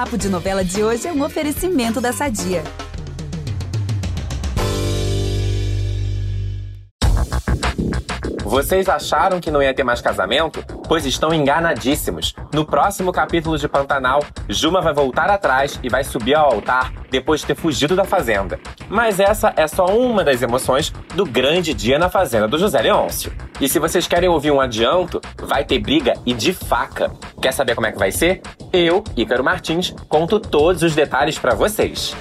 Papo de Novela de hoje é um oferecimento da Sadia. Vocês acharam que não ia ter mais casamento? Pois estão enganadíssimos. No próximo capítulo de Pantanal, Juma vai voltar atrás e vai subir ao altar depois de ter fugido da fazenda. Mas essa é só uma das emoções do grande dia na fazenda do José Leôncio. E se vocês querem ouvir um adianto, vai ter briga e de faca. Quer saber como é que vai ser? Eu, Ícaro Martins, conto todos os detalhes para vocês.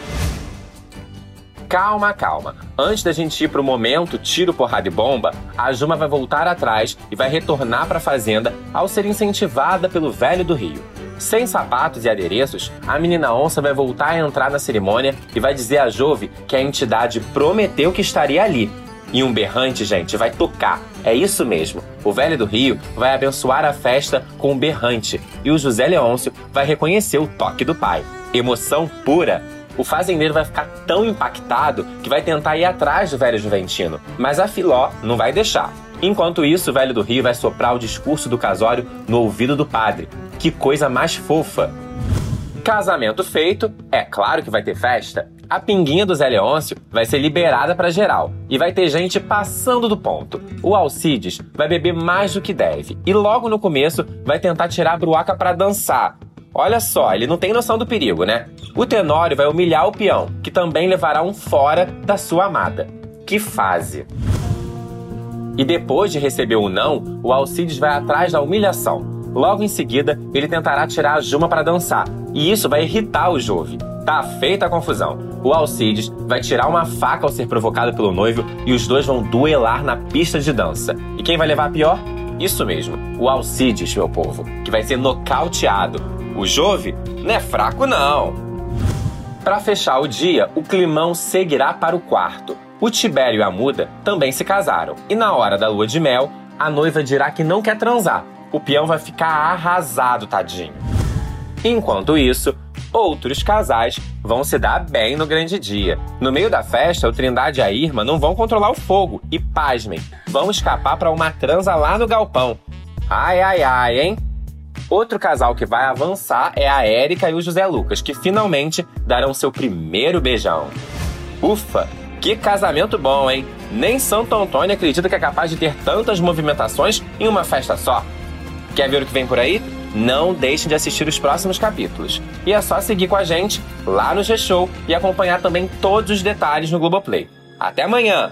Calma, calma. Antes da gente ir pro momento tiro, porrada e bomba, a Juma vai voltar atrás e vai retornar para a fazenda ao ser incentivada pelo velho do Rio. Sem sapatos e adereços, a menina onça vai voltar a entrar na cerimônia e vai dizer a Jove que a entidade prometeu que estaria ali. E um berrante, gente, vai tocar. É isso mesmo. O velho do Rio vai abençoar a festa com um berrante e o José Leôncio vai reconhecer o toque do pai. Emoção pura o fazendeiro vai ficar tão impactado que vai tentar ir atrás do velho Juventino, mas a Filó não vai deixar. Enquanto isso, o velho do Rio vai soprar o discurso do casório no ouvido do padre. Que coisa mais fofa! Casamento feito, é claro que vai ter festa. A pinguinha do Zé Leôncio vai ser liberada para geral e vai ter gente passando do ponto. O Alcides vai beber mais do que deve e logo no começo vai tentar tirar a bruaca para dançar, Olha só, ele não tem noção do perigo, né? O Tenório vai humilhar o peão, que também levará um fora da sua amada. Que fase! E depois de receber o não, o Alcides vai atrás da humilhação. Logo em seguida, ele tentará tirar a Juma para dançar, e isso vai irritar o Jove. Tá feita a confusão. O Alcides vai tirar uma faca ao ser provocado pelo noivo e os dois vão duelar na pista de dança. E quem vai levar a pior? Isso mesmo, o Alcides, meu povo, que vai ser nocauteado o Jove não é fraco, não. Para fechar o dia, o Climão seguirá para o quarto. O Tibério e a Muda também se casaram. E na hora da lua de mel, a noiva dirá que não quer transar. O peão vai ficar arrasado, tadinho. Enquanto isso, outros casais vão se dar bem no grande dia. No meio da festa, o Trindade e a Irma não vão controlar o fogo e, pasmem, vão escapar para uma transa lá no galpão. Ai, ai, ai, hein? Outro casal que vai avançar é a Érica e o José Lucas, que finalmente darão seu primeiro beijão. Ufa, que casamento bom, hein? Nem Santo Antônio acredita que é capaz de ter tantas movimentações em uma festa só. Quer ver o que vem por aí? Não deixem de assistir os próximos capítulos. E é só seguir com a gente lá no G-Show e acompanhar também todos os detalhes no Globoplay. Até amanhã!